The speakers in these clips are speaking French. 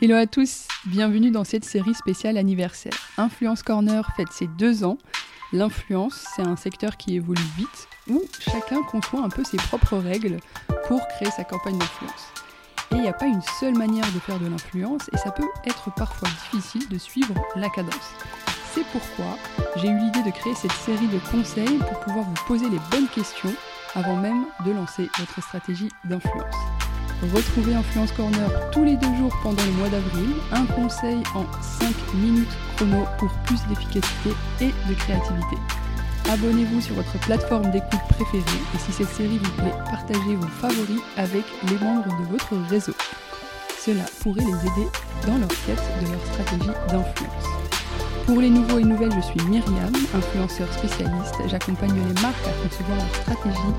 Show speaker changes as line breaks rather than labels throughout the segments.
Hello à tous, bienvenue dans cette série spéciale anniversaire. Influence Corner fête ses deux ans. L'influence, c'est un secteur qui évolue vite, où chacun conçoit un peu ses propres règles pour créer sa campagne d'influence. Et il n'y a pas une seule manière de faire de l'influence, et ça peut être parfois difficile de suivre la cadence. C'est pourquoi j'ai eu l'idée de créer cette série de conseils pour pouvoir vous poser les bonnes questions avant même de lancer votre stratégie d'influence. Retrouvez Influence Corner tous les deux jours pendant le mois d'avril, un conseil en 5 minutes chrono pour plus d'efficacité et de créativité. Abonnez-vous sur votre plateforme d'écoute préférée et si cette série vous plaît, partagez vos favoris avec les membres de votre réseau. Cela pourrait les aider dans leur quête de leur stratégie d'influence. Pour les nouveaux et nouvelles, je suis Myriam, influenceur spécialiste. J'accompagne les marques à concevoir leur stratégie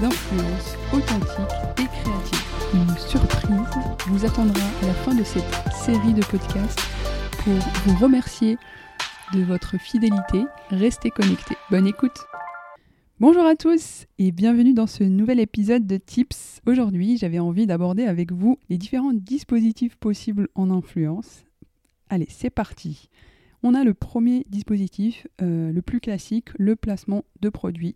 d'influence authentique et créative. Une surprise vous attendra à la fin de cette série de podcasts pour vous remercier de votre fidélité. Restez connectés. Bonne écoute. Bonjour à tous et bienvenue dans ce nouvel épisode de Tips. Aujourd'hui, j'avais envie d'aborder avec vous les différents dispositifs possibles en influence. Allez, c'est parti. On a le premier dispositif, euh, le plus classique, le placement de produits,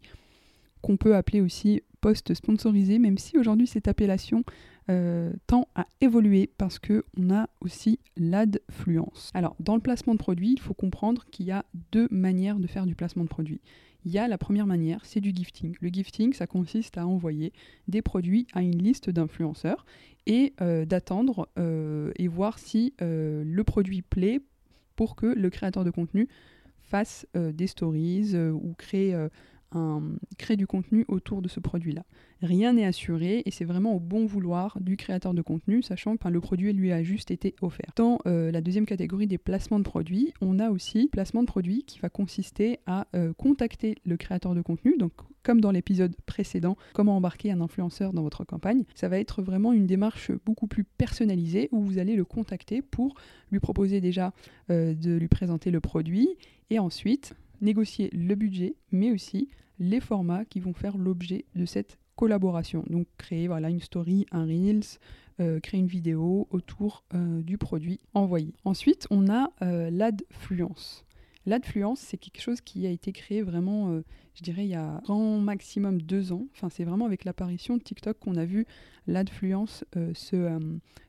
qu'on peut appeler aussi post sponsorisé, même si aujourd'hui cette appellation euh, tend à évoluer parce qu'on a aussi l'adfluence. Alors, dans le placement de produits, il faut comprendre qu'il y a deux manières de faire du placement de produits. Il y a la première manière, c'est du gifting. Le gifting, ça consiste à envoyer des produits à une liste d'influenceurs et euh, d'attendre et voir si le produit plaît pour que le créateur de contenu fasse euh, des stories euh, ou crée, euh, un, crée du contenu autour de ce produit-là. Rien n'est assuré et c'est vraiment au bon vouloir du créateur de contenu, sachant que le produit lui a juste été offert. Dans la deuxième catégorie des placements de produits, on a aussi placement de produits qui va consister à contacter le créateur de contenu, donc comme dans l'épisode précédent, comment embarquer un influenceur dans votre campagne. Ça va être vraiment une démarche beaucoup plus personnalisée où vous allez le contacter pour lui proposer déjà euh, de lui présenter le produit et ensuite négocier le budget, mais aussi les formats qui vont faire l'objet de cette collaboration. Donc créer voilà, une story, un Reels, euh, créer une vidéo autour euh, du produit envoyé. Ensuite, on a l'adfluence. L'adfluence, c'est quelque chose qui a été créé vraiment, euh, je dirais, il y a grand maximum deux ans. Enfin, c'est vraiment avec l'apparition de TikTok qu'on a vu l'adfluence euh, se, euh,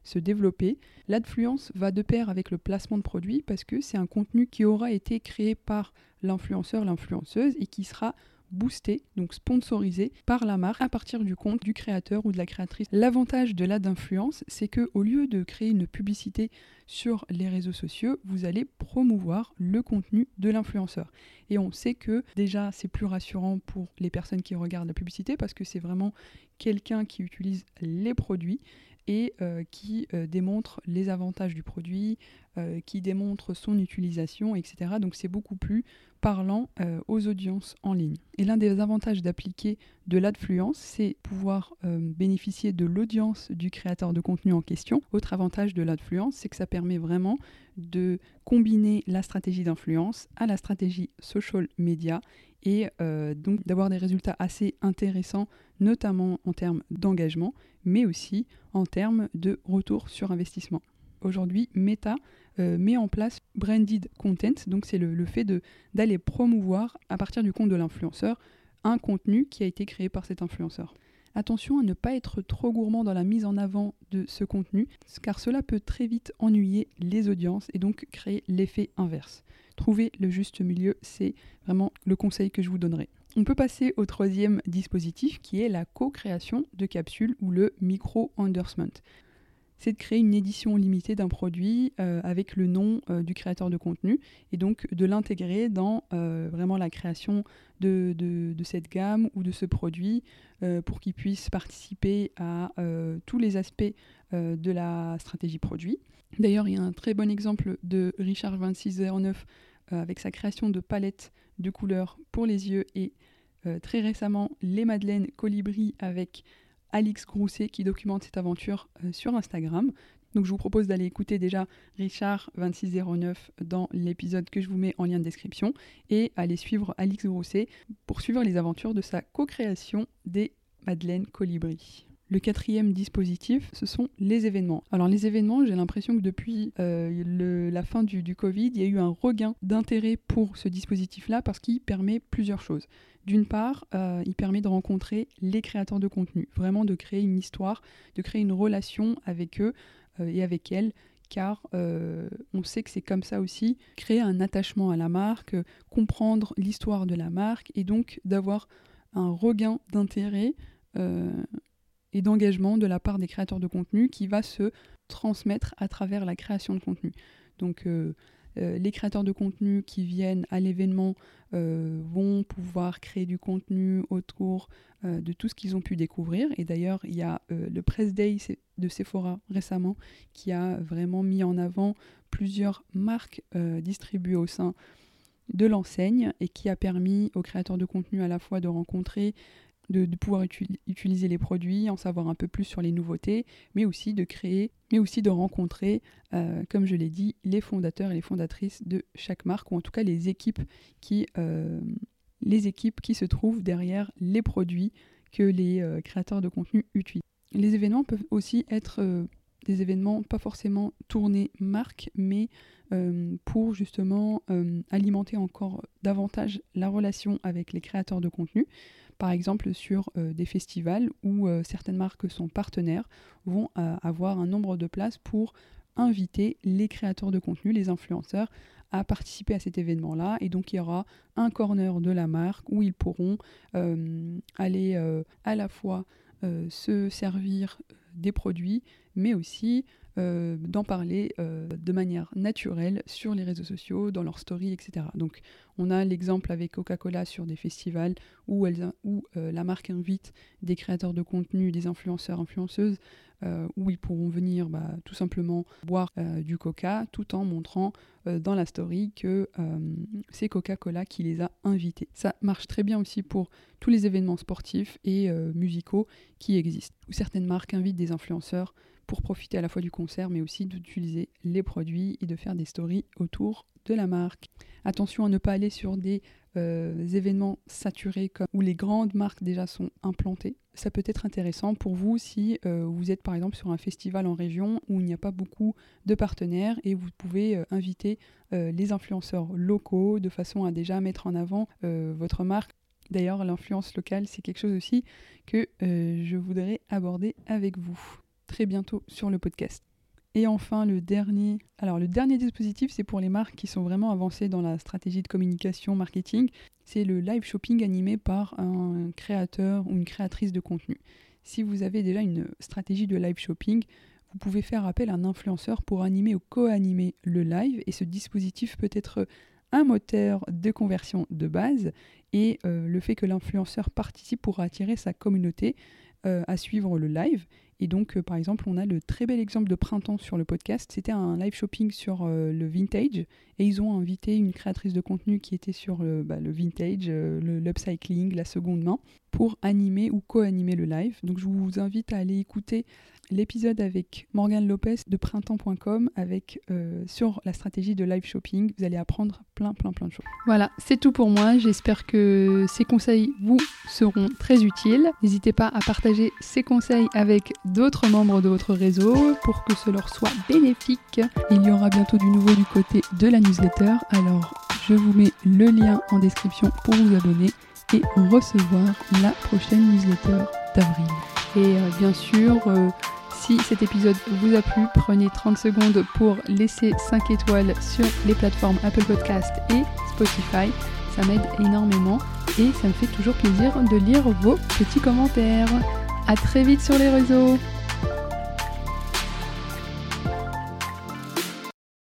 se développer. L'adfluence va de pair avec le placement de produits parce que c'est un contenu qui aura été créé par l'influenceur, l'influenceuse et qui sera boosté, donc sponsorisé par la marque à partir du compte du créateur ou de la créatrice. L'avantage de l'ad d'influence, c'est que au lieu de créer une publicité sur les réseaux sociaux, vous allez promouvoir le contenu de l'influenceur. Et on sait que déjà c'est plus rassurant pour les personnes qui regardent la publicité parce que c'est vraiment quelqu'un qui utilise les produits et euh, qui euh, démontre les avantages du produit, euh, qui démontre son utilisation, etc. Donc c'est beaucoup plus parlant aux audiences en ligne. Et l'un des avantages d'appliquer de l'adfluence, c'est pouvoir bénéficier de l'audience du créateur de contenu en question. Autre avantage de l'adfluence, c'est que ça permet vraiment de combiner la stratégie d'influence à la stratégie social media et donc d'avoir des résultats assez intéressants, notamment en termes d'engagement, mais aussi en termes de retour sur investissement. Aujourd'hui, Meta euh, met en place branded content, donc c'est le, fait d'aller promouvoir à partir du compte de l'influenceur un contenu qui a été créé par cet influenceur. Attention à ne pas être trop gourmand dans la mise en avant de ce contenu, car cela peut très vite ennuyer les audiences et donc créer l'effet inverse. Trouver le juste milieu, c'est vraiment le conseil que je vous donnerai. On peut passer au troisième dispositif qui est la co-création de capsules ou le micro-endorsement. c'est de créer une édition limitée d'un produit euh, avec le nom euh, du créateur de contenu et donc de l'intégrer dans euh, vraiment la création de, de, cette gamme ou de ce produit pour qu'il puisse participer à tous les aspects de la stratégie produit. D'ailleurs, il y a un très bon exemple de Richard 2609 avec sa création de palettes de couleurs pour les yeux et très récemment les madeleines colibri avec Alix Grousset qui documente cette aventure euh, sur Instagram. Donc je vous propose d'aller écouter déjà Richard 2609 dans l'épisode que je vous mets en lien de description et aller suivre Alix Grousset pour suivre les aventures de sa co-création des Madeleine Colibri. Le quatrième dispositif, ce sont les événements. Alors les événements, j'ai l'impression que depuis euh, la fin du, Covid, il y a eu un regain d'intérêt pour ce dispositif-là parce qu'il permet plusieurs choses. D'une part, euh, il permet de rencontrer les créateurs de contenu, vraiment de créer une histoire, de créer une relation avec eux euh, et avec elles, car on sait que c'est comme ça aussi, créer un attachement à la marque, comprendre l'histoire de la marque et donc d'avoir un regain d'intérêt et d'engagement de la part des créateurs de contenu qui va se transmettre à travers la création de contenu. Donc euh, les créateurs de contenu qui viennent à l'événement euh, vont pouvoir créer du contenu autour euh, de tout ce qu'ils ont pu découvrir. Et d'ailleurs, il y a le Press Day de Sephora récemment qui a vraiment mis en avant plusieurs marques distribuées au sein de l'enseigne et qui a permis aux créateurs de contenu à la fois de rencontrer de, pouvoir utiliser les produits, en savoir un peu plus sur les nouveautés, mais aussi de créer, mais aussi de rencontrer, euh, comme je l'ai dit, les fondateurs et les fondatrices de chaque marque, ou en tout cas les équipes qui, euh, se trouvent derrière les produits que les euh, créateurs de contenu utilisent. Les événements peuvent aussi être des événements pas forcément tournés marque, mais pour justement alimenter encore davantage la relation avec les créateurs de contenu par exemple sur euh, des festivals où euh, certaines marques sont partenaires, vont euh, avoir un nombre de places pour inviter les créateurs de contenu, les influenceurs, à participer à cet événement-là. Et donc il y aura un corner de la marque où ils pourront aller à la fois se servir des produits, mais aussi euh, d'en parler euh, de manière naturelle sur les réseaux sociaux, dans leurs stories, etc. Donc on a l'exemple avec Coca-Cola sur des festivals où, euh, la marque invite des créateurs de contenu, des influenceurs, influenceuses, où ils pourront venir bah, tout simplement boire du coca tout en montrant dans la story que c'est Coca-Cola qui les a invités. Ça marche très bien aussi pour tous les événements sportifs et musicaux qui existent, où certaines marques invitent des influenceurs pour profiter à la fois du concert, mais aussi d'utiliser les produits et de faire des stories autour de la marque. Attention à ne pas aller sur des euh, événements saturés où les grandes marques déjà sont implantées. Ça peut être intéressant pour vous si euh, vous êtes par exemple sur un festival en région où il n'y a pas beaucoup de partenaires et vous pouvez euh, inviter les influenceurs locaux de façon à déjà mettre en avant votre marque. D'ailleurs, l'influence locale, c'est quelque chose aussi que je voudrais aborder avec vous très bientôt sur le podcast. Et enfin, le dernier, alors le dernier dispositif, c'est pour les marques qui sont vraiment avancées dans la stratégie de communication, marketing. C'est le live shopping animé par un créateur ou une créatrice de contenu. Si vous avez déjà une stratégie de live shopping, vous pouvez faire appel à un influenceur pour animer ou co-animer le live. Et ce dispositif peut être un moteur de conversion de base. Et euh, le fait que l'influenceur participe pour attirer sa communauté euh, à suivre le live. Et donc, euh, par exemple, on a le très bel exemple de printemps sur le podcast. C'était un live shopping sur euh, le vintage. Et ils ont invité une créatrice de contenu qui était sur le, bah, le vintage, l'upcycling, la seconde main, pour animer ou co-animer le live. Donc, je vous invite à aller écouter l'épisode avec Morgane Lopez de printemps.com avec euh, sur la stratégie de live shopping. Vous allez apprendre plein plein plein de choses. Voilà, c'est tout pour moi. J'espère que ces conseils vous seront très utiles. N'hésitez pas à partager ces conseils avec d'autres membres de votre réseau pour que ce leur soit bénéfique. Il y aura bientôt du nouveau du côté de la newsletter. Alors, je vous mets le lien en description pour vous abonner et recevoir la prochaine newsletter d'avril. Et euh, bien sûr, euh, si cet épisode vous a plu, prenez 30 secondes pour laisser 5 étoiles sur les plateformes Apple Podcast et Spotify. Ça m'aide énormément et ça me fait toujours plaisir de lire vos petits commentaires. A très vite sur les réseaux